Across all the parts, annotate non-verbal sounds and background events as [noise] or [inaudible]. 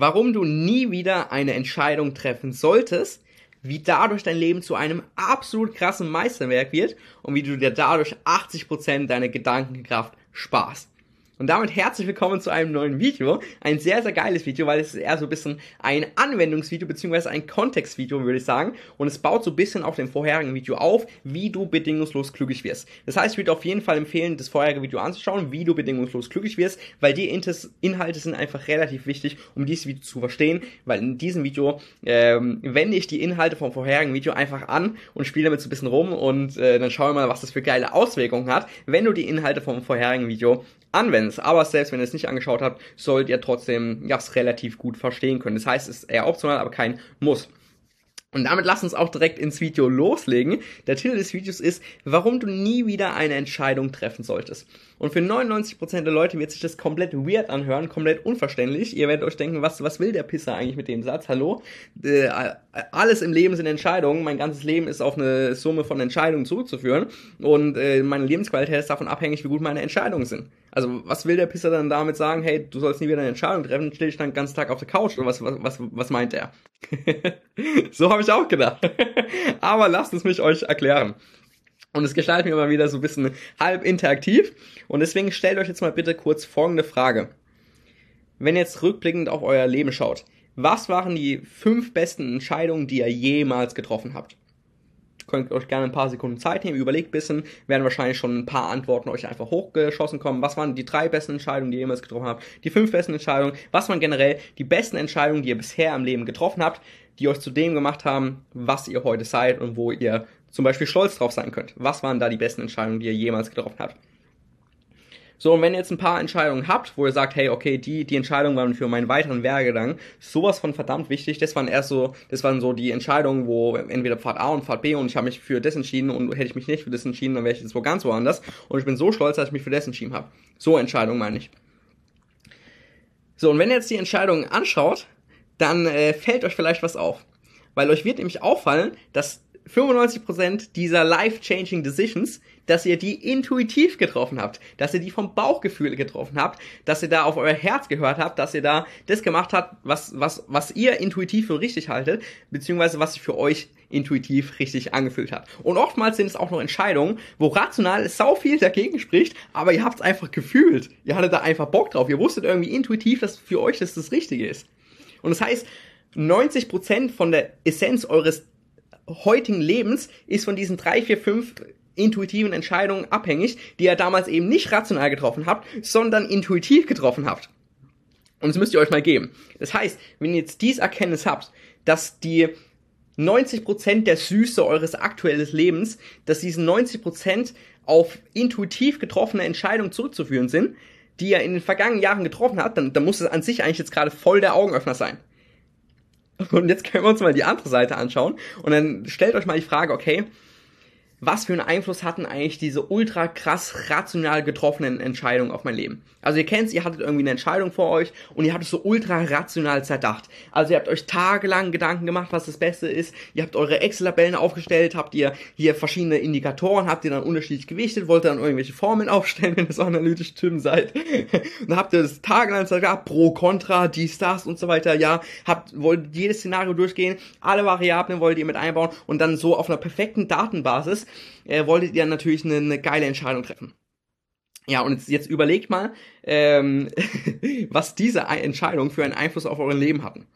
warum du nie wieder eine Entscheidung treffen solltest, wie dadurch dein Leben zu einem absolut krassen Meisterwerk wird und wie du dir dadurch 80% deiner Gedankenkraft sparst. Und damit herzlich willkommen zu einem neuen Video. Ein sehr, sehr geiles Video, weil es ist eher so ein bisschen ein Anwendungsvideo beziehungsweise ein Kontextvideo, würde ich sagen. Und es baut so ein bisschen auf dem vorherigen Video auf, wie du bedingungslos glücklich wirst. Das heißt, ich würde auf jeden Fall empfehlen, das vorherige Video anzuschauen, wie du bedingungslos glücklich wirst, weil die Inhalte sind einfach relativ wichtig, um dieses Video zu verstehen, weil in diesem Video ähm, wende ich die Inhalte vom vorherigen Video einfach an und spiele damit so ein bisschen rum und äh, dann schauen wir mal, was das für geile Auswirkungen hat, wenn du die Inhalte vom vorherigen Video anwendest. Aber selbst wenn ihr es nicht angeschaut habt, sollt ihr trotzdem ja, es relativ gut verstehen können. Das heißt, es ist eher optional, aber kein Muss. Und damit lass uns auch direkt ins Video loslegen. Der Titel des Videos ist, warum du nie wieder eine Entscheidung treffen solltest. Und für 99% der Leute wird sich das komplett weird anhören, komplett unverständlich. Ihr werdet euch denken, was, was will der Pisser eigentlich mit dem Satz? Hallo? Äh, alles im Leben sind Entscheidungen. Mein ganzes Leben ist auf eine Summe von Entscheidungen zurückzuführen. Und äh, meine Lebensqualität ist davon abhängig, wie gut meine Entscheidungen sind. Also, was will der Pisser dann damit sagen? Hey, du sollst nie wieder eine Entscheidung treffen, stell dich dann den ganzen Tag auf der Couch oder was, was, was, was meint er? [laughs] so habe ich auch gedacht. [laughs] Aber lasst es mich euch erklären. Und es gestaltet mir immer wieder so ein bisschen halb interaktiv. Und deswegen stellt euch jetzt mal bitte kurz folgende Frage. Wenn ihr jetzt rückblickend auf euer Leben schaut, was waren die fünf besten Entscheidungen, die ihr jemals getroffen habt? Könnt euch gerne ein paar Sekunden Zeit nehmen, überlegt ein bisschen, werden wahrscheinlich schon ein paar Antworten euch einfach hochgeschossen kommen. Was waren die drei besten Entscheidungen, die ihr jemals getroffen habt? Die fünf besten Entscheidungen? Was waren generell die besten Entscheidungen, die ihr bisher im Leben getroffen habt, die euch zu dem gemacht haben, was ihr heute seid und wo ihr zum Beispiel stolz drauf sein könnt? Was waren da die besten Entscheidungen, die ihr jemals getroffen habt? So, und wenn ihr jetzt ein paar Entscheidungen habt, wo ihr sagt, hey, okay, die, die Entscheidungen waren für meinen weiteren Werdegang sowas von verdammt wichtig, das waren erst so, das waren so die Entscheidungen, wo entweder Pfad A und Pfad B und ich habe mich für das entschieden und hätte ich mich nicht für das entschieden, dann wäre ich jetzt wo ganz woanders und ich bin so stolz, dass ich mich für das entschieden habe. So Entscheidungen meine ich. So, und wenn ihr jetzt die Entscheidungen anschaut, dann äh, fällt euch vielleicht was auf. Weil euch wird nämlich auffallen, dass 95% dieser life-changing Decisions, dass ihr die intuitiv getroffen habt, dass ihr die vom Bauchgefühl getroffen habt, dass ihr da auf euer Herz gehört habt, dass ihr da das gemacht habt, was, was, was ihr intuitiv für richtig haltet, beziehungsweise was sich für euch intuitiv richtig angefühlt hat. Und oftmals sind es auch noch Entscheidungen, wo rational sau viel dagegen spricht, aber ihr habt es einfach gefühlt. Ihr hattet da einfach Bock drauf. Ihr wusstet irgendwie intuitiv, dass für euch das das Richtige ist. Und das heißt, 90% von der Essenz eures heutigen Lebens ist von diesen drei, vier, fünf intuitiven Entscheidungen abhängig, die ihr damals eben nicht rational getroffen habt, sondern intuitiv getroffen habt. Und das müsst ihr euch mal geben. Das heißt, wenn ihr jetzt dies Erkenntnis habt, dass die 90% der Süße eures aktuellen Lebens, dass diese 90% auf intuitiv getroffene Entscheidungen zurückzuführen sind, die ihr in den vergangenen Jahren getroffen habt, dann, dann muss es an sich eigentlich jetzt gerade voll der Augenöffner sein. Und jetzt können wir uns mal die andere Seite anschauen. Und dann stellt euch mal die Frage, okay, was für einen Einfluss hatten eigentlich diese ultra krass rational getroffenen Entscheidungen auf mein Leben? Also ihr kennt's, ihr hattet irgendwie eine Entscheidung vor euch und ihr habt es so ultra rational zerdacht. Also ihr habt euch tagelang Gedanken gemacht, was das Beste ist. Ihr habt eure Excel-Tabellen aufgestellt, habt ihr hier verschiedene Indikatoren, habt ihr dann unterschiedlich gewichtet, wollt ihr dann irgendwelche Formeln [laughs] aufstellen, wenn ihr so analytisch Typen seid. [laughs] dann habt ihr das tagelang zerdacht, pro, contra, dies, das und so weiter. Ja, habt, wollt jedes Szenario durchgehen, alle Variablen wollt ihr mit einbauen und dann so auf einer perfekten Datenbasis äh, wolltet ihr natürlich eine, eine geile Entscheidung treffen. Ja, und jetzt, jetzt überlegt mal, ähm, [laughs] was diese Entscheidungen für einen Einfluss auf euer Leben hatten.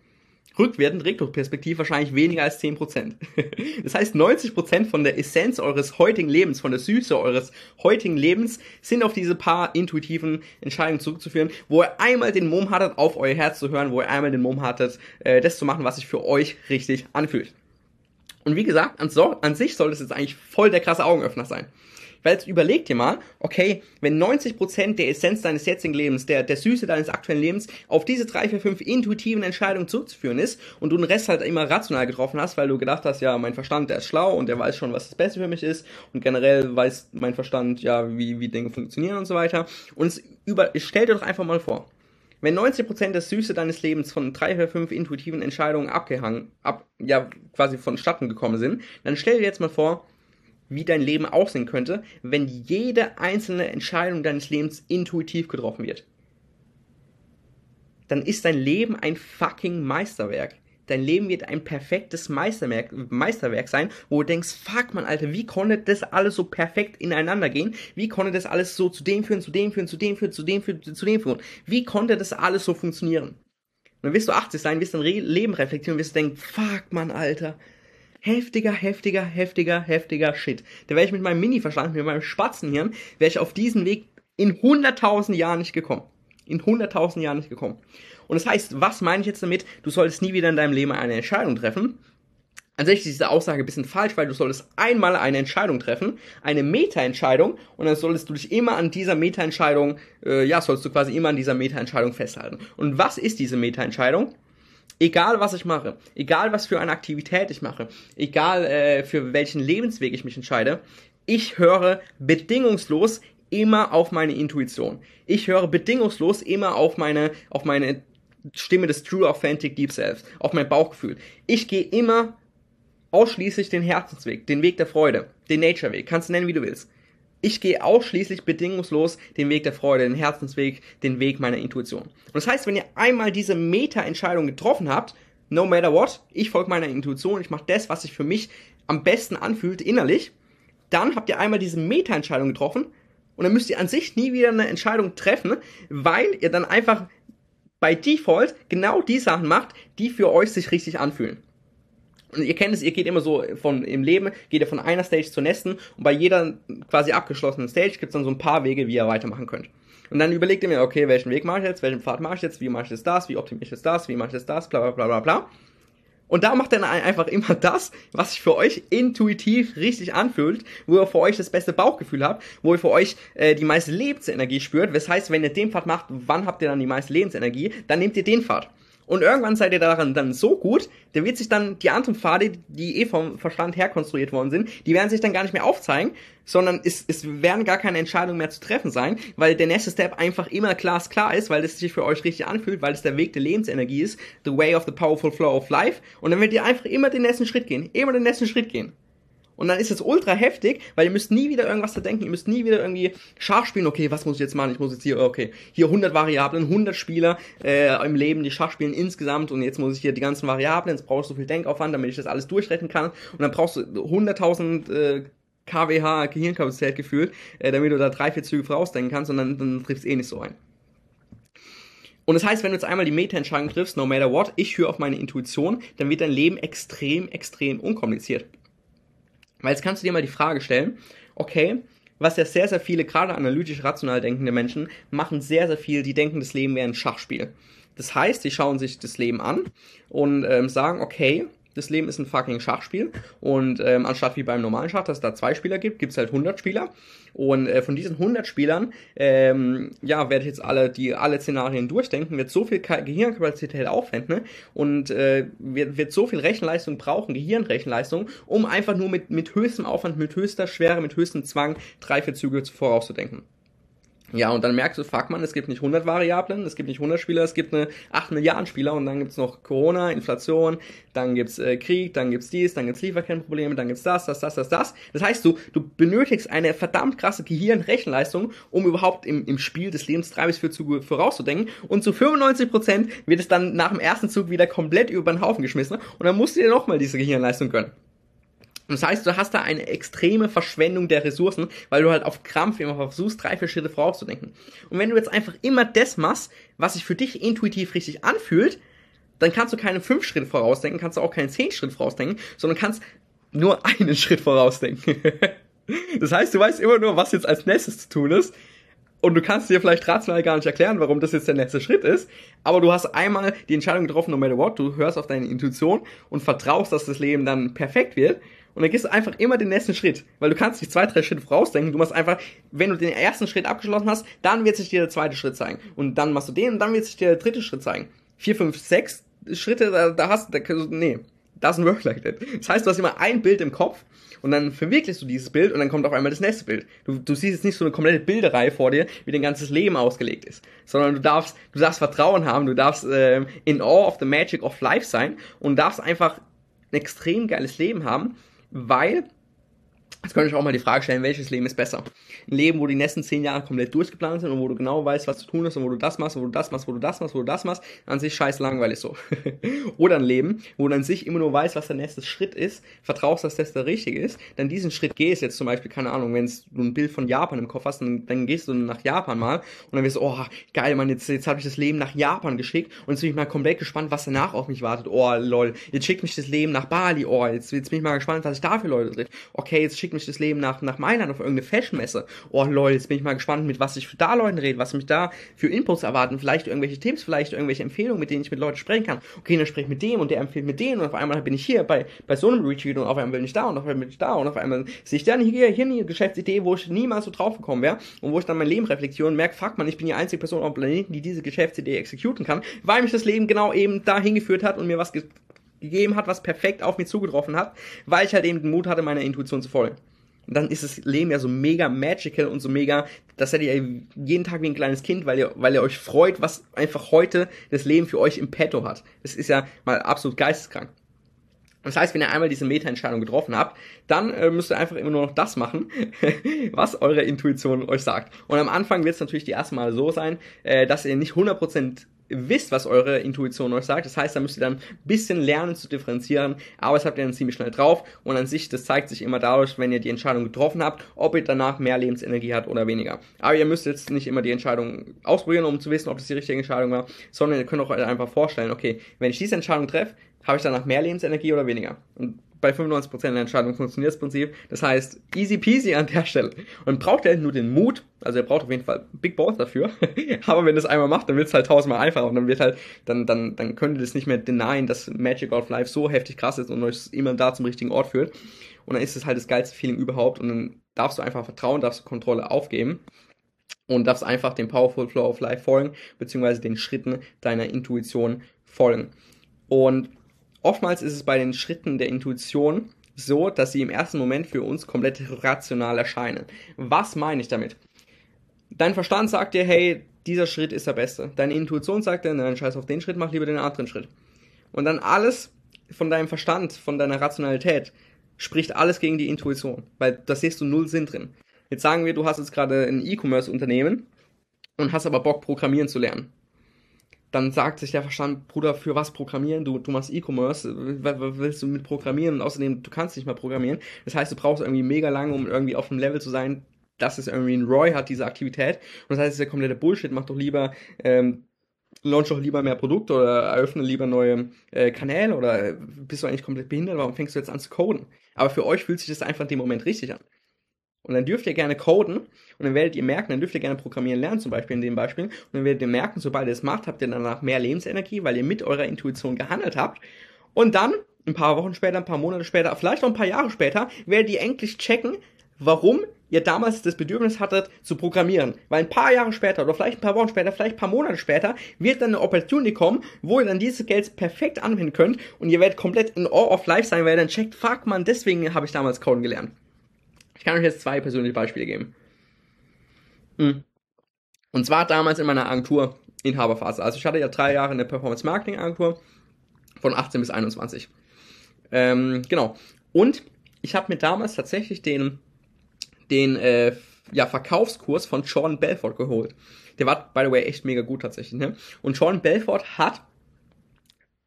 Rückwärtend Retroperspektiv wahrscheinlich weniger als 10%. [laughs] Das heißt, 90% von der Essenz eures heutigen Lebens, von der Süße eures heutigen Lebens, sind auf diese paar intuitiven Entscheidungen zurückzuführen, wo ihr einmal den Mumm hattet, auf euer Herz zu hören, wo ihr einmal den Mumm hattet, äh, das zu machen, was sich für euch richtig anfühlt. Und wie gesagt, an, so, an sich soll das jetzt eigentlich voll der krasse Augenöffner sein. Weil jetzt überleg dir mal, okay, wenn 90% der Essenz deines jetzigen Lebens, der, der Süße deines aktuellen Lebens auf diese drei, vier, fünf intuitiven Entscheidungen zurückzuführen ist und du den Rest halt immer rational getroffen hast, weil du gedacht hast, ja, mein Verstand, der ist schlau und der weiß schon, was das Beste für mich ist und generell weiß mein Verstand, ja, wie, wie Dinge funktionieren und so weiter. Und es über, stell dir doch einfach mal vor, wenn 90% der Süße deines Lebens von drei oder fünf intuitiven Entscheidungen abgehangen, ab, ja, quasi vonstatten gekommen sind, dann stell dir jetzt mal vor, wie dein Leben aussehen könnte, wenn jede einzelne Entscheidung deines Lebens intuitiv getroffen wird. dann ist dein Leben ein fucking Meisterwerk. Dein Leben wird ein perfektes Meisterwerk, Meisterwerk sein, wo du denkst, fuck man, Alter, wie konnte das alles so perfekt ineinander gehen? Wie konnte das alles so zu dem führen, zu dem führen, zu dem führen, zu dem führen, zu dem führen? Wie konnte das alles so funktionieren? Und dann wirst du 80 sein, wirst dein Leben reflektieren und wirst denken, fuck man, Alter, heftiger, heftiger, heftiger, heftiger Shit. Da wäre ich mit meinem Mini-Verstand, mit meinem Spatzenhirn, wäre ich auf diesen Weg in 100.000 Jahren nicht gekommen. In 100.000 Jahren nicht gekommen. Und das heißt, was meine ich jetzt damit? Du solltest nie wieder in deinem Leben eine Entscheidung treffen. Sich ist diese Aussage ein bisschen falsch, weil du solltest einmal eine Entscheidung treffen, eine Meta-Entscheidung, und dann solltest du dich immer an dieser Meta-Entscheidung, äh, ja, sollst du quasi immer an dieser Meta-Entscheidung festhalten. Und was ist diese Meta-Entscheidung? Egal was ich mache, egal was für eine Aktivität ich mache, egal äh, für welchen Lebensweg ich mich entscheide, ich höre bedingungslos immer auf meine Intuition. Ich höre bedingungslos immer auf meine, auf meine Stimme des True Authentic Deep Selves, auf mein Bauchgefühl. Ich gehe immer ausschließlich den Herzensweg, den Weg der Freude, den Nature Weg, kannst du nennen, wie du willst. Ich gehe ausschließlich bedingungslos den Weg der Freude, den Herzensweg, den Weg meiner Intuition. Und das heißt, wenn ihr einmal diese Meta-Entscheidung getroffen habt, no matter what, ich folge meiner Intuition, ich mache das, was sich für mich am besten anfühlt innerlich, dann habt ihr einmal diese Meta-Entscheidung getroffen und dann müsst ihr an sich nie wieder eine Entscheidung treffen, weil ihr dann einfach bei Default genau die Sachen macht, die für euch sich richtig anfühlen. Und ihr kennt es, ihr geht immer so von im Leben, geht ihr von einer Stage zur nächsten und bei jeder quasi abgeschlossenen Stage gibt es dann so ein paar Wege, wie ihr weitermachen könnt. Und dann überlegt ihr mir, okay, welchen Weg mache ich jetzt, welchen Pfad mache ich jetzt, wie mache ich jetzt das, wie optimiere ich jetzt das, wie mache ich jetzt das, bla bla bla bla bla. Und da macht dann einfach immer das, was sich für euch intuitiv richtig anfühlt, wo ihr für euch das beste Bauchgefühl habt, wo ihr für euch äh, die meiste Lebensenergie spürt. Das heißt, wenn ihr den Pfad macht, wann habt ihr dann die meiste Lebensenergie? Dann nehmt ihr den Pfad. Und irgendwann seid ihr daran dann so gut, der wird sich dann die anderen Pfade, die eh vom Verstand her konstruiert worden sind, die werden sich dann gar nicht mehr aufzeigen, sondern es, es werden gar keine Entscheidungen mehr zu treffen sein, weil der nächste Step einfach immer glasklar ist, weil es sich für euch richtig anfühlt, weil es der Weg der Lebensenergie ist, the way of the powerful flow of life. Und dann werdet ihr einfach immer den nächsten Schritt gehen, immer den nächsten Schritt gehen. Und dann ist es ultra heftig, weil ihr müsst nie wieder irgendwas verdenken, ihr müsst nie wieder irgendwie Schach spielen, okay, was muss ich jetzt machen? Ich muss jetzt hier, okay, hier 100 Variablen, 100 Spieler äh, im Leben, die Schach spielen insgesamt und jetzt muss ich hier die ganzen Variablen, jetzt brauchst du so viel Denkaufwand, damit ich das alles durchrechnen kann und dann brauchst du 100.000 äh, kWh Gehirnkapazität gefühlt, äh, damit du da drei, vier Züge vorausdenken kannst und dann, dann triffst eh nicht so ein. Und das heißt, wenn du jetzt einmal die Meta-Entscheidung triffst, no matter what, ich höre auf meine Intuition, dann wird dein Leben extrem, extrem unkompliziert. Weil jetzt kannst du dir mal die Frage stellen, okay, was ja sehr, sehr viele, gerade analytisch rational denkende Menschen, machen sehr, sehr viel, die denken, das Leben wäre ein Schachspiel. Das heißt, die schauen sich das Leben an und ähm, sagen, okay, das Leben ist ein fucking Schachspiel und ähm, anstatt wie beim normalen Schach, dass es da zwei Spieler gibt, gibt es halt 100 Spieler und äh, von diesen 100 Spielern, ähm, ja, werde ich jetzt alle die alle Szenarien durchdenken, wird so viel Gehirnkapazität aufwenden ne? und äh, wird, wird so viel Rechenleistung brauchen, Gehirnrechenleistung, um einfach nur mit, mit höchstem Aufwand, mit höchster Schwere, mit höchstem Zwang drei, vier Züge vorauszudenken. Ja, und dann merkst du, fuck man, es gibt nicht 100 Variablen, es gibt nicht 100 Spieler, es gibt eine 8 Milliarden Spieler und dann gibt's noch Corona, Inflation, dann gibt's äh, Krieg, dann gibt's dies, dann gibt's Lieferkettenprobleme, dann gibt's das, das, das, das, das. Das heißt, du, du benötigst eine verdammt krasse Gehirnrechenleistung, um überhaupt im, im Spiel des Lebens drei bis vier Züge vorauszudenken und zu 95% wird es dann nach dem ersten Zug wieder komplett über den Haufen geschmissen und dann musst du dir nochmal diese Gehirnleistung gönnen. Das heißt, du hast da eine extreme Verschwendung der Ressourcen, weil du halt auf Krampf immer versuchst, drei, vier Schritte vorauszudenken. Und wenn du jetzt einfach immer das machst, was sich für dich intuitiv richtig anfühlt, dann kannst du keine fünf Schritte vorausdenken, kannst du auch keine zehn Schritte vorausdenken, sondern kannst nur [laughs] einen Schritt vorausdenken. [laughs] das heißt, du weißt immer nur, was jetzt als nächstes zu tun ist. Und du kannst dir vielleicht rational gar nicht erklären, warum das jetzt der nächste Schritt ist. Aber du hast einmal die Entscheidung getroffen, no matter what. Du hörst auf deine Intuition und vertraust, dass das Leben dann perfekt wird. Und dann gehst du einfach immer den nächsten Schritt. Weil du kannst dich zwei, drei Schritte vorausdenken. Du machst einfach, wenn du den ersten Schritt abgeschlossen hast, dann wird sich dir der zweite Schritt zeigen. Und dann machst du den und dann wird sich dir der dritte Schritt zeigen. Vier, fünf, sechs Schritte, da, da hast du, nee, doesn't work like that. Das heißt, du hast immer ein Bild im Kopf und dann verwirklichst du dieses Bild und dann kommt auf einmal das nächste Bild. Du, du siehst jetzt nicht so eine komplette Bilderei vor dir, wie dein ganzes Leben ausgelegt ist, sondern du darfst, du darfst Vertrauen haben, du darfst äh, in awe of the magic of life sein und darfst einfach ein extrem geiles Leben haben weil Jetzt könnt ihr euch auch mal die Frage stellen, welches Leben ist besser? Ein Leben, wo die nächsten zehn Jahre komplett durchgeplant sind und wo du genau weißt, was zu tun ist und wo du das machst, wo du das machst, wo du das machst, wo du das machst, an sich scheiß langweilig so. [laughs] Oder ein Leben, wo du an sich immer nur weißt, was der nächste Schritt ist, vertraust, dass das der richtige ist, dann diesen Schritt gehst, jetzt zum Beispiel, keine Ahnung, wenn du ein Bild von Japan im Kopf hast, dann, dann gehst du nach Japan mal und dann wirst du, oh, geil, Mann, jetzt, jetzt habe ich das Leben nach Japan geschickt und jetzt bin ich mal komplett gespannt, was danach auf mich wartet. Oh, lol, jetzt schickt mich das Leben nach Bali, oh, jetzt, jetzt bin ich mal gespannt, was ich da für Leute treffe. Okay, jetzt schickt mich das Leben nach, nach Mailand auf irgendeine Fashionmesse. Oh lol, jetzt bin ich mal gespannt, mit was ich da Leuten rede, was mich da für Inputs erwarten, vielleicht irgendwelche Tipps, vielleicht irgendwelche Empfehlungen, mit denen ich mit Leuten sprechen kann. Okay, dann spreche ich mit dem und der empfiehlt mit denen und auf einmal bin ich hier bei, bei so einem Retreat und auf einmal bin ich da und auf einmal bin ich da und auf einmal sehe ich dann hier, hier eine Geschäftsidee, wo ich niemals so drauf gekommen wäre und wo ich dann mein Leben reflektiere und merke, fuck man, ich bin die einzige Person auf dem Planeten, die diese Geschäftsidee exekutieren kann, weil mich das Leben genau eben dahin geführt hat und mir was gegeben hat, was perfekt auf mich zugetroffen hat, weil ich halt eben den Mut hatte, meiner Intuition zu folgen. Und dann ist das Leben ja so mega magical und so mega, das seid ihr jeden Tag wie ein kleines Kind, weil ihr, weil ihr euch freut, was einfach heute das Leben für euch im Petto hat. Das ist ja mal absolut geisteskrank. Das heißt, wenn ihr einmal diese Meta-Entscheidung getroffen habt, dann äh, müsst ihr einfach immer nur noch das machen, [laughs] was eure Intuition euch sagt. Und am Anfang wird es natürlich die ersten Mal so sein, äh, dass ihr nicht 100% wisst, was eure Intuition euch sagt. Das heißt, da müsst ihr dann ein bisschen lernen zu differenzieren, aber das habt ihr dann ziemlich schnell drauf und an sich, das zeigt sich immer dadurch, wenn ihr die Entscheidung getroffen habt, ob ihr danach mehr Lebensenergie habt oder weniger. Aber ihr müsst jetzt nicht immer die Entscheidung ausprobieren, um zu wissen, ob das die richtige Entscheidung war, sondern ihr könnt auch einfach vorstellen, okay, wenn ich diese Entscheidung treffe, habe ich danach mehr Lebensenergie oder weniger? Und bei 95% der Entscheidungen funktioniert das Prinzip. Das heißt, easy peasy an der Stelle. Und braucht er nur den Mut, also er braucht auf jeden Fall Big Balls dafür. [laughs] Aber wenn das einmal macht, dann wird es halt tausendmal einfacher und dann wird halt, dann, dann, dann könnt ihr das nicht mehr denyen, dass Magic of Life so heftig krass ist und euch immer da zum richtigen Ort führt. Und dann ist es halt das geilste Feeling überhaupt und dann darfst du einfach vertrauen, darfst du Kontrolle aufgeben und darfst einfach dem Powerful Flow of Life folgen, beziehungsweise den Schritten deiner Intuition folgen. Und Oftmals ist es bei den Schritten der Intuition so, dass sie im ersten Moment für uns komplett rational erscheinen. Was meine ich damit? Dein Verstand sagt dir, hey, dieser Schritt ist der beste. Deine Intuition sagt dir, nein, scheiß auf den Schritt, mach lieber den anderen Schritt. Und dann alles von deinem Verstand, von deiner Rationalität, spricht alles gegen die Intuition, weil da siehst du null Sinn drin. Jetzt sagen wir, du hast jetzt gerade ein E-Commerce-Unternehmen und hast aber Bock, programmieren zu lernen dann sagt sich der Verstand, Bruder, für was programmieren? Du, du machst E-Commerce, was willst du mit programmieren? Und außerdem, du kannst nicht mal programmieren. Das heißt, du brauchst irgendwie mega lange, um irgendwie auf einem Level zu sein, dass es irgendwie ein Roy hat, diese Aktivität. Und das heißt, es ist ja kompletter Bullshit. Mach doch lieber, ähm, launch doch lieber mehr Produkte oder eröffne lieber neue äh, Kanäle oder bist du eigentlich komplett behindert? Warum fängst du jetzt an zu coden? Aber für euch fühlt sich das einfach in dem Moment richtig an. Und dann dürft ihr gerne coden und dann werdet ihr merken, dann dürft ihr gerne programmieren lernen, zum Beispiel in dem Beispiel. Und dann werdet ihr merken, sobald ihr es macht, habt ihr danach mehr Lebensenergie, weil ihr mit eurer Intuition gehandelt habt. Und dann, ein paar Wochen später, ein paar Monate später, vielleicht auch ein paar Jahre später, werdet ihr endlich checken, warum ihr damals das Bedürfnis hattet zu programmieren. Weil ein paar Jahre später oder vielleicht ein paar Wochen später, vielleicht ein paar Monate später wird dann eine Opportunity kommen, wo ihr dann dieses Geld perfekt anwenden könnt und ihr werdet komplett in All of Life sein, weil ihr dann checkt, fuck man, deswegen habe ich damals Coden gelernt. Ich kann euch jetzt zwei persönliche Beispiele geben. Hm. Und zwar damals in meiner Agentur Inhaberphase. Also ich hatte ja drei Jahre eine Performance Marketing Agentur von 18 bis 21. Ähm, genau. Und ich habe mir damals tatsächlich den, den äh, ja, Verkaufskurs von Sean Belfort geholt. Der war, by the way, echt mega gut tatsächlich. Ne? Und Sean Belfort hat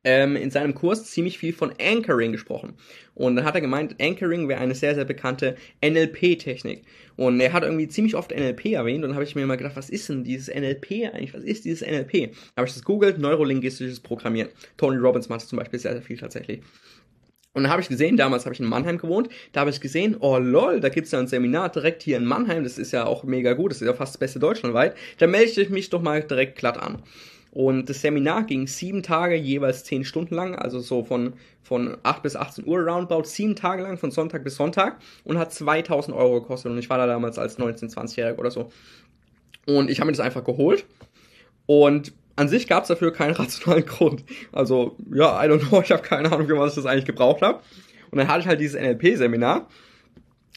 ähm, in seinem Kurs ziemlich viel von Anchoring gesprochen. Und dann hat er gemeint, Anchoring wäre eine sehr, sehr bekannte NLP-Technik. Und er hat irgendwie ziemlich oft NLP erwähnt und dann habe ich mir mal gedacht, was ist denn dieses NLP eigentlich? Was ist dieses NLP? Habe ich das googelt, neurolinguistisches Programmieren. Tony Robbins macht es zum Beispiel sehr, sehr viel tatsächlich. Und dann habe ich gesehen, damals habe ich in Mannheim gewohnt, da habe ich gesehen, oh lol, da gibt's ja ein Seminar direkt hier in Mannheim, das ist ja auch mega gut, das ist ja fast das beste deutschlandweit. Da melde ich mich doch mal direkt glatt an. Und das Seminar ging sieben Tage, jeweils zehn Stunden lang, also so von, von 8 bis 18 Uhr roundabout, sieben Tage lang, von Sonntag bis Sonntag und hat 2000 Euro gekostet. Und ich war da damals als 19-, 20-Jähriger oder so. Und ich habe mir das einfach geholt. Und an sich gab es dafür keinen [laughs] rationalen Grund. Also, ja, I don't know, [laughs] ich habe keine Ahnung, was ich das eigentlich gebraucht habe. Und dann hatte ich halt dieses NLP-Seminar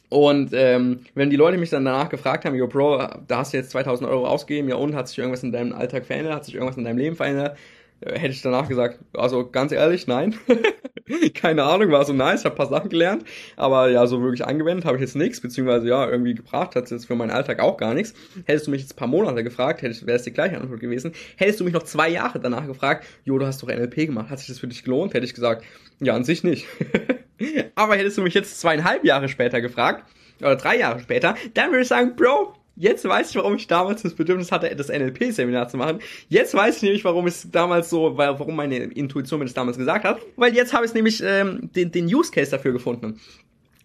und ähm, wenn die Leute mich dann danach gefragt haben, yo Bro, da hast du jetzt 2000 Euro ausgegeben, ja und, hat sich irgendwas in deinem Alltag verändert, hat sich irgendwas in deinem Leben verändert, Äh, hätte ich danach gesagt, also ganz ehrlich, nein. [laughs] Keine Ahnung, war so nice, hab paar Sachen gelernt, aber ja, so wirklich angewendet habe ich jetzt nichts, beziehungsweise ja, irgendwie gebracht hat es jetzt für meinen Alltag auch gar nichts. Hättest du mich jetzt paar Monate gefragt, wäre es die gleiche Antwort gewesen. Hättest du mich noch zwei Jahre danach gefragt, jo, du hast doch NLP gemacht, hat sich das für dich gelohnt? Hätte ich gesagt, ja, an sich nicht. [laughs] aber hättest du mich jetzt zweieinhalb Jahre später gefragt, oder drei Jahre später, dann würde ich sagen, Bro, Jetzt weiß ich, warum ich damals das Bedürfnis hatte, das NLP-Seminar zu machen. Jetzt weiß ich nämlich, warum es damals so, warum meine Intuition mir das damals gesagt hat. Weil jetzt habe ich nämlich ähm, den, den Use Case dafür gefunden.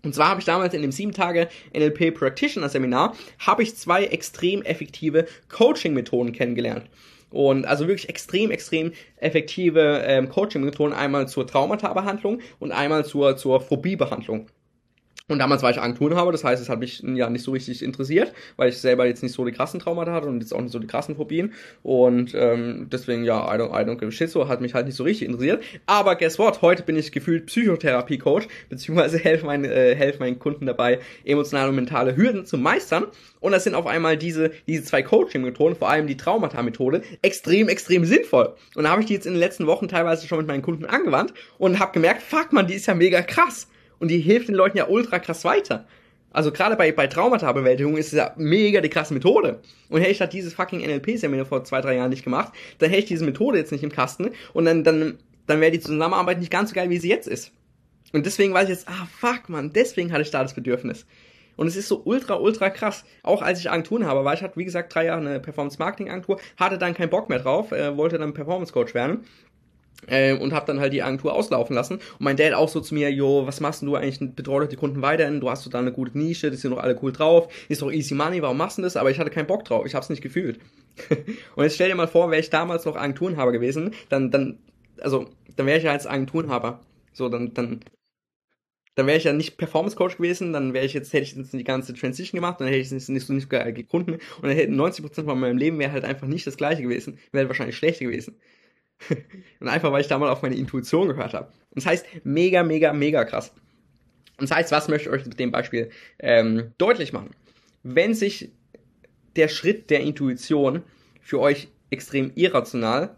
Und zwar habe ich damals in dem 7 Tage NLP Practitioner Seminar habe ich zwei extrem effektive Coaching Methoden kennengelernt. Und also wirklich extrem, extrem effektive ähm, Coaching-Methoden, einmal zur Traumata-Behandlung und einmal zur, zur Phobie-Behandlung. Und damals war ich Agenturenhaber, das heißt, es hat mich ja nicht so richtig interessiert, weil ich selber jetzt nicht so die krassen Traumata hatte und jetzt auch nicht so die krassen Phobien. Und ähm, deswegen, ja, I don't, I don't give a shit, so hat mich halt nicht so richtig interessiert. Aber guess what? Heute bin ich gefühlt Psychotherapie-Coach, beziehungsweise [laughs] helfe meinen, äh, helf meinen Kunden dabei, emotionale und mentale Hürden zu meistern. Und das sind auf einmal diese, diese zwei Coaching-Methoden, vor allem die Traumata-Methode, extrem, extrem sinnvoll. Und da habe ich die jetzt in den letzten Wochen teilweise schon mit meinen Kunden angewandt und habe gemerkt, fuck man, die ist ja mega krass und die hilft den Leuten ja ultra krass weiter. Also gerade bei, bei Traumata-Bewältigung ist es ja mega die krasse Methode. Und hätte ich halt dieses fucking NLP-Seminar vor zwei, drei Jahren nicht gemacht, dann hätte ich diese Methode jetzt nicht im Kasten und dann, dann, dann wäre die Zusammenarbeit nicht ganz so geil, wie sie jetzt ist. Und deswegen weiß ich jetzt, ah fuck man, deswegen hatte ich da das Bedürfnis. Und es ist so ultra, ultra krass. Auch als ich Agenturen habe, weil ich hatte, wie gesagt, drei Jahre eine Performance-Marketing-Agentur, hatte dann keinen Bock mehr drauf, äh, wollte dann Performance-Coach werden äh, und habe dann halt die Agentur auslaufen lassen. Und mein Dad auch so zu mir, jo, was machst denn du eigentlich, betreut die Kunden weiterhin, du hast so da eine gute Nische, die sind doch alle cool drauf, ist doch easy money, warum machst du das? Aber ich hatte keinen Bock drauf, ich hab's nicht gefühlt. [laughs] und jetzt stell dir mal vor, wäre ich damals noch Agenturenhaber gewesen, dann, dann, also, dann wäre ich ja als Agenturenhaber. So, dann, dann, dann wäre ich ja nicht Performance Coach gewesen, dann wäre ich jetzt, hätte ich jetzt die ganze Transition gemacht, dann hätte ich es nicht so nicht gefunden und dann hätten 90% von meinem Leben wäre halt einfach nicht das gleiche gewesen, wäre wahrscheinlich schlechter gewesen. [laughs] und einfach, weil ich damals auf meine Intuition gehört habe. Und das heißt, mega, mega, mega krass. Und das heißt, was möchte ich euch mit dem Beispiel ähm, deutlich machen? Wenn sich der Schritt der Intuition für euch extrem irrational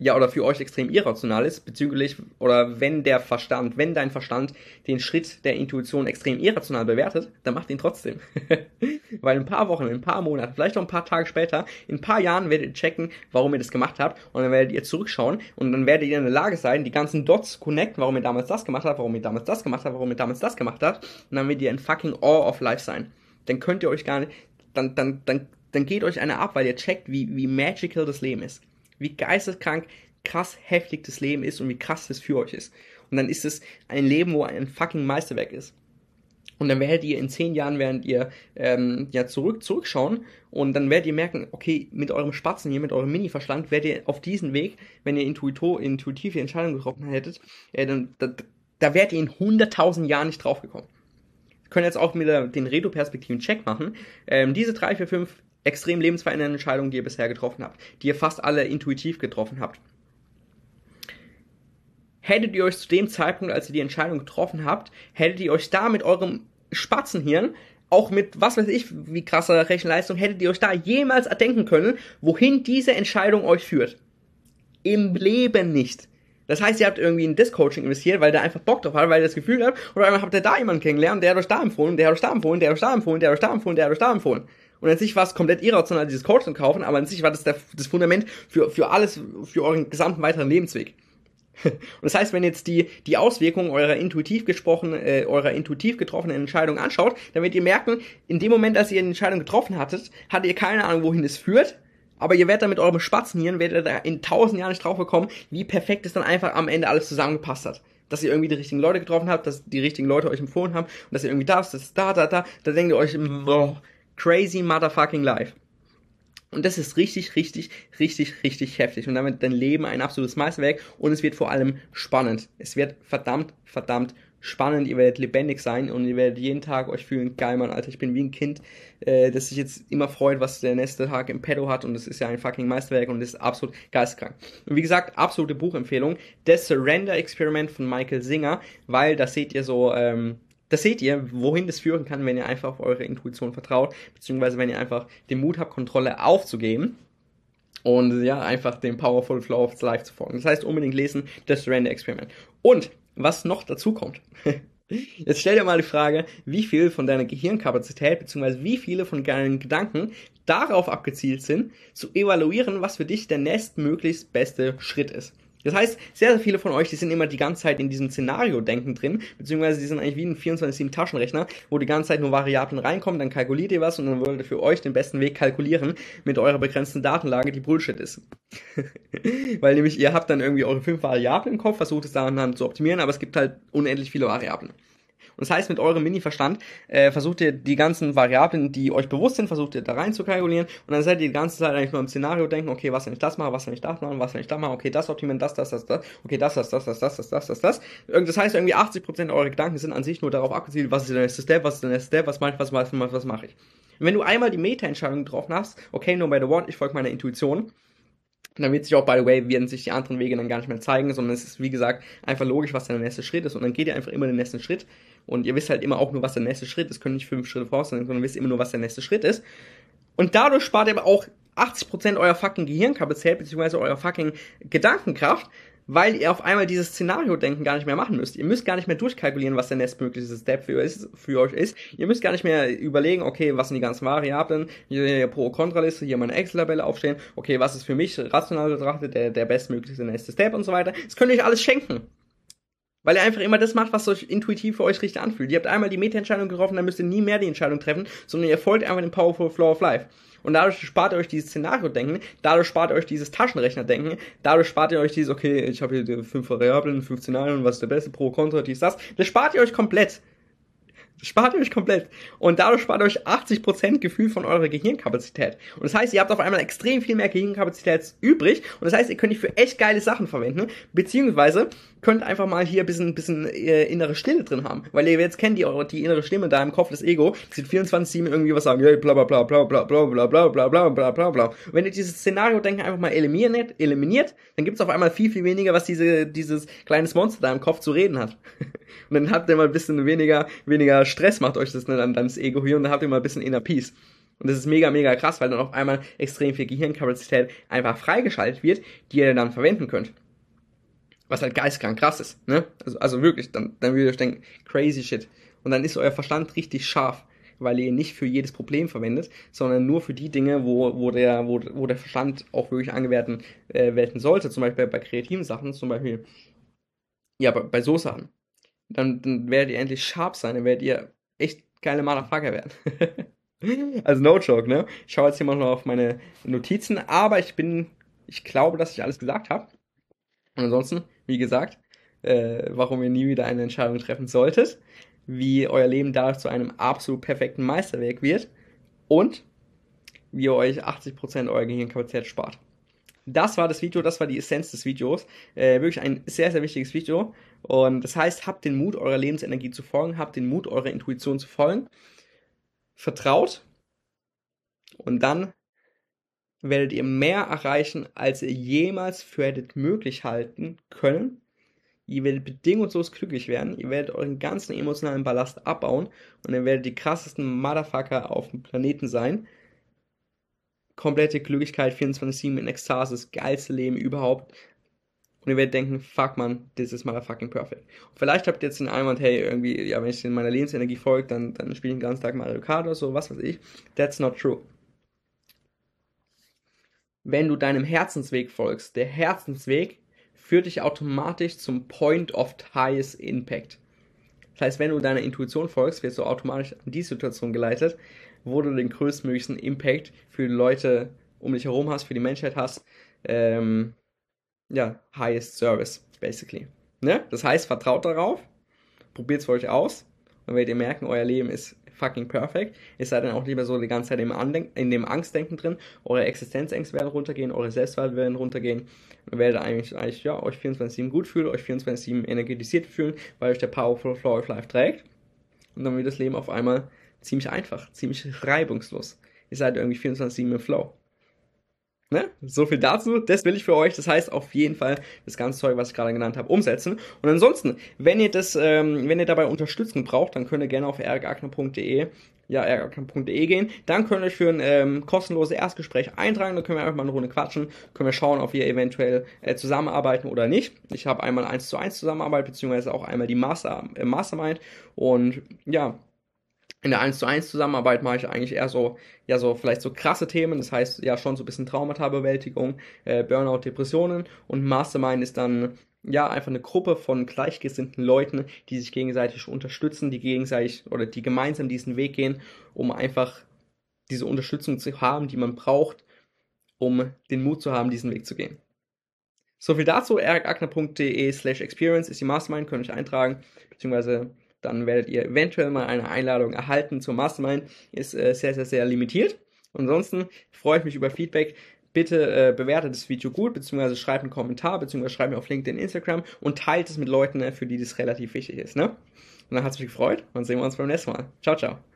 ja, oder für euch extrem irrational ist, bezüglich, oder wenn der Verstand, wenn dein Verstand den Schritt der Intuition extrem irrational bewertet, dann macht ihn trotzdem. [laughs] Weil in ein paar Wochen, in ein paar Monaten, vielleicht auch ein paar Tage später, in ein paar Jahren werdet ihr checken, warum ihr das gemacht habt, und dann werdet ihr zurückschauen, und dann werdet ihr in der Lage sein, die ganzen Dots connecten, warum ihr damals das gemacht habt, warum ihr damals das gemacht habt, warum ihr damals das gemacht habt, und dann werdet ihr in fucking awe of life sein. Dann könnt ihr euch gar nicht, dann, dann, dann, dann geht euch einer ab, weil ihr checkt, wie, wie magical das Leben ist wie geisteskrank krass heftig das Leben ist und wie krass das für euch ist. Und dann ist es ein Leben, wo ein fucking Meisterwerk ist. Und dann werdet ihr in zehn Jahren, während ihr ähm, ja zurück zurückschauen und dann werdet ihr merken, okay, mit eurem Spatzen hier, mit eurem Mini-Verstand, werdet ihr auf diesen Weg, wenn ihr intuito, intuitive Entscheidungen getroffen hättet, äh, dann da, da werdet ihr in 100.000 Jahren nicht draufgekommen. Wir können jetzt auch mit der, den Redo-Perspektiven-Check machen. Ähm, diese drei, vier, fünf extrem lebensverändernden Entscheidungen, die ihr bisher getroffen habt, die ihr fast alle intuitiv getroffen habt. Hättet ihr euch zu dem Zeitpunkt, als ihr die Entscheidung getroffen habt, hättet ihr euch da mit eurem Spatzenhirn, auch mit was weiß ich, wie krasser Rechenleistung, hättet ihr euch da jemals erdenken können, wohin diese Entscheidung euch führt? Im Leben nicht. Das heißt, ihr habt irgendwie in das Coaching investiert, weil der einfach Bock drauf hat, weil ihr das Gefühl habt, oder einmal habt ihr da jemanden kennengelernt, der hat euch da empfohlen, der hat euch da empfohlen, der hat euch da empfohlen, der hat euch da empfohlen, der hat euch da empfohlen. Und an sich war es komplett irrational, dieses Coaching zu kaufen, aber an sich war das der, das Fundament für, für alles, für euren gesamten weiteren Lebensweg. [laughs] Und das heißt, wenn jetzt die, die Auswirkungen eurer intuitiv gesprochen, äh, eurer intuitiv getroffenen Entscheidung anschaut, dann werdet ihr merken, in dem Moment, als ihr eine Entscheidung getroffen hattet, hattet ihr keine Ahnung, wohin es führt, aber ihr werdet da mit eurem Spatzenhirn, werdet ihr da in tausend Jahren nicht drauf bekommen, wie perfekt es dann einfach am Ende alles zusammengepasst hat. Dass ihr irgendwie die richtigen Leute getroffen habt, dass die richtigen Leute euch empfohlen haben und dass ihr irgendwie das, das, da, da, da, da denkt ihr euch, boah, crazy motherfucking life. Und das ist richtig, richtig, richtig, richtig heftig. Und damit dein Leben ein absolutes Meisterwerk. Und es wird vor allem spannend. Es wird verdammt, verdammt spannend. Ihr werdet lebendig sein und ihr werdet jeden Tag euch fühlen, geil, Mann, Alter, ich bin wie ein Kind, äh, das sich jetzt immer freut, was der nächste Tag im Pedo hat. Und das ist ja ein fucking Meisterwerk und das ist absolut geistkrank. Und wie gesagt, absolute Buchempfehlung. Das Surrender Experiment von Michael Singer, weil das seht ihr so, ähm, das seht ihr, wohin das führen kann, wenn ihr einfach auf eure Intuition vertraut, beziehungsweise wenn ihr einfach den Mut habt, Kontrolle aufzugeben. Und ja, einfach dem Powerful Flow of Life zu folgen. Das heißt, unbedingt lesen, das Surrender Experiment. Und was noch dazu kommt. [laughs] Jetzt stell dir mal die Frage, wie viel von deiner Gehirnkapazität bzw. wie viele von deinen Gedanken darauf abgezielt sind, zu evaluieren, was für dich der nächstmöglichst beste Schritt ist. Das heißt, sehr, sehr viele von euch, die sind immer die ganze Zeit in diesem Szenario-Denken drin, beziehungsweise die sind eigentlich wie ein 24-7-Taschenrechner, wo die ganze Zeit nur Variablen reinkommen, dann kalkuliert ihr was und dann wollt ihr für euch den besten Weg kalkulieren mit eurer begrenzten Datenlage, die Bullshit ist. [laughs] Weil nämlich ihr habt dann irgendwie eure fünf Variablen im Kopf, versucht es dann zu optimieren, aber es gibt halt unendlich viele Variablen. Und das heißt, mit eurem Mini-Verstand äh, versucht ihr die ganzen Variablen, die euch bewusst sind, versucht ihr da rein zu kalkulieren und dann seid ihr die ganze Zeit eigentlich nur im Szenario denken, okay, was wenn ich das mache, was wenn ich das mache, was wenn ich das mache, okay, das optimieren, das, das, das, das, okay, das, das, das, das, das, das, das, das, das. Das heißt, irgendwie 80% eurer Gedanken sind an sich nur darauf abgezielt, was ist der nächste Step, was ist der nächste Step, was mache ich, was mache ich, was mache ich. Und wenn du einmal die Meta-Entscheidung getroffen hast, okay, no matter what, ich folge meiner Intuition, dann wird sich auch, by the way, werden sich die anderen Wege dann gar nicht mehr zeigen, sondern es ist, wie gesagt, einfach logisch, was der nächste Schritt ist. Und dann geht ihr einfach immer den nächsten Schritt. Und ihr wisst halt immer auch nur, was der nächste Schritt ist. Könnt nicht fünf Schritte voraus sein, sondern ihr wisst immer nur, was der nächste Schritt ist. Und dadurch spart ihr aber auch 80% eurer fucking Gehirnkapazität, beziehungsweise eurer fucking Gedankenkraft, weil ihr auf einmal dieses Szenario-Denken gar nicht mehr machen müsst. Ihr müsst gar nicht mehr durchkalkulieren, was der nächstmögliche Step für, ist, für euch ist. Ihr müsst gar nicht mehr überlegen, okay, was sind die ganzen Variablen, hier, hier Pro-Kontra-Liste, hier meine Excel-Tabelle aufstehen, okay, was ist für mich rational betrachtet der, der bestmögliche nächste Step und so weiter. Das könnt ihr euch alles schenken. Weil ihr einfach immer das macht, was euch intuitiv für euch richtig anfühlt. Ihr habt einmal die Meta-Entscheidung getroffen, dann müsst ihr nie mehr die Entscheidung treffen, sondern ihr folgt einfach dem Powerful Flow of Life. Und dadurch spart ihr euch dieses Szenario-Denken, dadurch spart ihr euch dieses Taschenrechner-Denken, dadurch spart ihr euch dieses, okay, ich habe hier fünf Variablen, fünf Szenarien, was ist der beste, Pro, Contra, dies, das. Das spart ihr euch komplett. Das spart ihr euch komplett. Und dadurch spart ihr euch 80% Gefühl von eurer Gehirnkapazität. Und das heißt, ihr habt auf einmal extrem viel mehr Gehirnkapazität übrig. Und das heißt, ihr könnt die für echt geile Sachen verwenden. Beziehungsweise könnt einfach mal hier ein bisschen, bisschen äh, innere Stille drin haben. Weil ihr jetzt kennt die, die innere Stimme da im Kopf, das Ego, die 24-7 irgendwie was sagen, hey, bla bla bla bla bla bla bla bla bla bla bla bla. Wenn ihr dieses Szenario-Denken einfach mal eliminiert, eliminiert dann gibt's auf einmal viel, viel weniger, was diese, dieses kleines Monster da im Kopf zu reden hat. und dann habt ihr mal ein bisschen weniger, weniger Stress, macht euch das dann, dann das Ego hier und dann habt ihr mal ein bisschen Inner Peace. Und das ist mega, mega krass, weil dann auf einmal extrem viel Gehirnkapazität einfach freigeschaltet wird, die ihr dann verwenden könnt. Was halt geistkrank krass ist, ne? Also, also wirklich, dann, dann würde ich denken, crazy shit. Und dann ist euer Verstand richtig scharf, weil ihr ihn nicht für jedes Problem verwendet, sondern nur für die Dinge, wo, wo, der, wo, wo der Verstand auch wirklich angewerten äh, werden sollte. Zum Beispiel bei kreativen Sachen, zum Beispiel, ja, bei, bei so Sachen. Dann, dann werdet ihr endlich scharf sein, dann werdet ihr echt geile Motherfucker werden. [laughs] also no joke, ne? Ich schaue jetzt hier mal noch auf meine Notizen, aber ich bin, ich glaube, dass ich alles gesagt habe. Und ansonsten, wie gesagt, äh, warum ihr nie wieder eine Entscheidung treffen solltet, wie euer Leben dadurch zu einem absolut perfekten Meisterwerk wird und wie ihr euch 80% eurer Gehirnkapazität spart. Das war das Video, das war die Essenz des Videos. Äh, wirklich ein sehr, sehr wichtiges Video. Und das heißt, habt den Mut, eurer Lebensenergie zu folgen, habt den Mut, eurer Intuition zu folgen. Vertraut. Und dann werdet ihr mehr erreichen, als ihr jemals für hättet möglich halten können. Ihr werdet bedingungslos glücklich werden. Ihr werdet euren ganzen emotionalen Ballast abbauen und ihr werdet die krassesten Motherfucker auf dem Planeten sein. Komplette Glücklichkeit, 24-7 in Ekstase, das geilste Leben überhaupt. Und ihr werdet denken, fuck man, this is motherfucking perfect. Und vielleicht habt ihr jetzt den Einwand, hey, irgendwie, ja, wenn ich in meiner Lebensenergie folge, dann, dann spiele ich den ganzen Tag Mario Kart oder so, was weiß ich. That's not true wenn du deinem Herzensweg folgst. Der Herzensweg führt dich automatisch zum Point of Highest Impact. Das heißt, wenn du deiner Intuition folgst, wirst du automatisch an die Situation geleitet, wo du den größtmöglichen Impact für die Leute um dich herum hast, für die Menschheit hast. Ähm, ja, highest service, basically. Ne? Das heißt, vertraut darauf, probiert es für euch aus und werdet ihr merken, euer Leben ist fucking perfekt. Ihr seid dann auch lieber so die ganze Zeit im in dem Angstdenken drin. Eure Existenzängste werden runtergehen, eure Selbstwert werden runtergehen. Ihr werdet eigentlich, eigentlich ja, euch 24-7 gut fühlen, euch 24-7 energetisiert fühlen, weil euch der Powerful Flow of Life trägt. Und dann wird das Leben auf einmal ziemlich einfach, ziemlich reibungslos. Ihr seid irgendwie 24-7 im Flow. Ne? So viel dazu. Das will ich für euch. Das heißt auf jeden Fall das ganze Zeug, was ich gerade genannt habe, umsetzen. Und ansonsten, wenn ihr das, ähm, wenn ihr dabei Unterstützung braucht, dann könnt ihr gerne auf erikagner.de ja, ärgerkampf.de gehen. Dann könnt ihr euch für ein ähm, kostenloses Erstgespräch eintragen. Dann können wir einfach mal eine Runde quatschen. Können wir schauen, ob wir eventuell äh, zusammenarbeiten oder nicht. Ich habe einmal 1 zu 1 Zusammenarbeit, beziehungsweise auch einmal die Master, äh, Mastermind. Und ja, in der 1 zu 1 Zusammenarbeit mache ich eigentlich eher so, ja, so vielleicht so krasse Themen, das heißt ja schon so ein bisschen Traumata-Bewältigung, äh, Burnout, Depressionen. Und Mastermind ist dann ja einfach eine Gruppe von gleichgesinnten Leuten, die sich gegenseitig unterstützen, die gegenseitig oder die gemeinsam diesen Weg gehen, um einfach diese Unterstützung zu haben, die man braucht, um den Mut zu haben, diesen Weg zu gehen. So viel dazu, erikagner.de slash experience ist die Mastermind, könnt ihr euch eintragen, beziehungsweise dann werdet ihr eventuell mal eine Einladung erhalten zur Mastermind. Ist äh, sehr, sehr, sehr limitiert. Ansonsten freue ich mich über Feedback. Bitte äh, bewertet das Video gut, beziehungsweise schreibt einen Kommentar, beziehungsweise schreibt mir auf LinkedIn, Instagram und teilt es mit Leuten, äh, für die das relativ wichtig ist. Ne? Und dann hat es mich gefreut und sehen wir uns beim nächsten Mal. Ciao, ciao.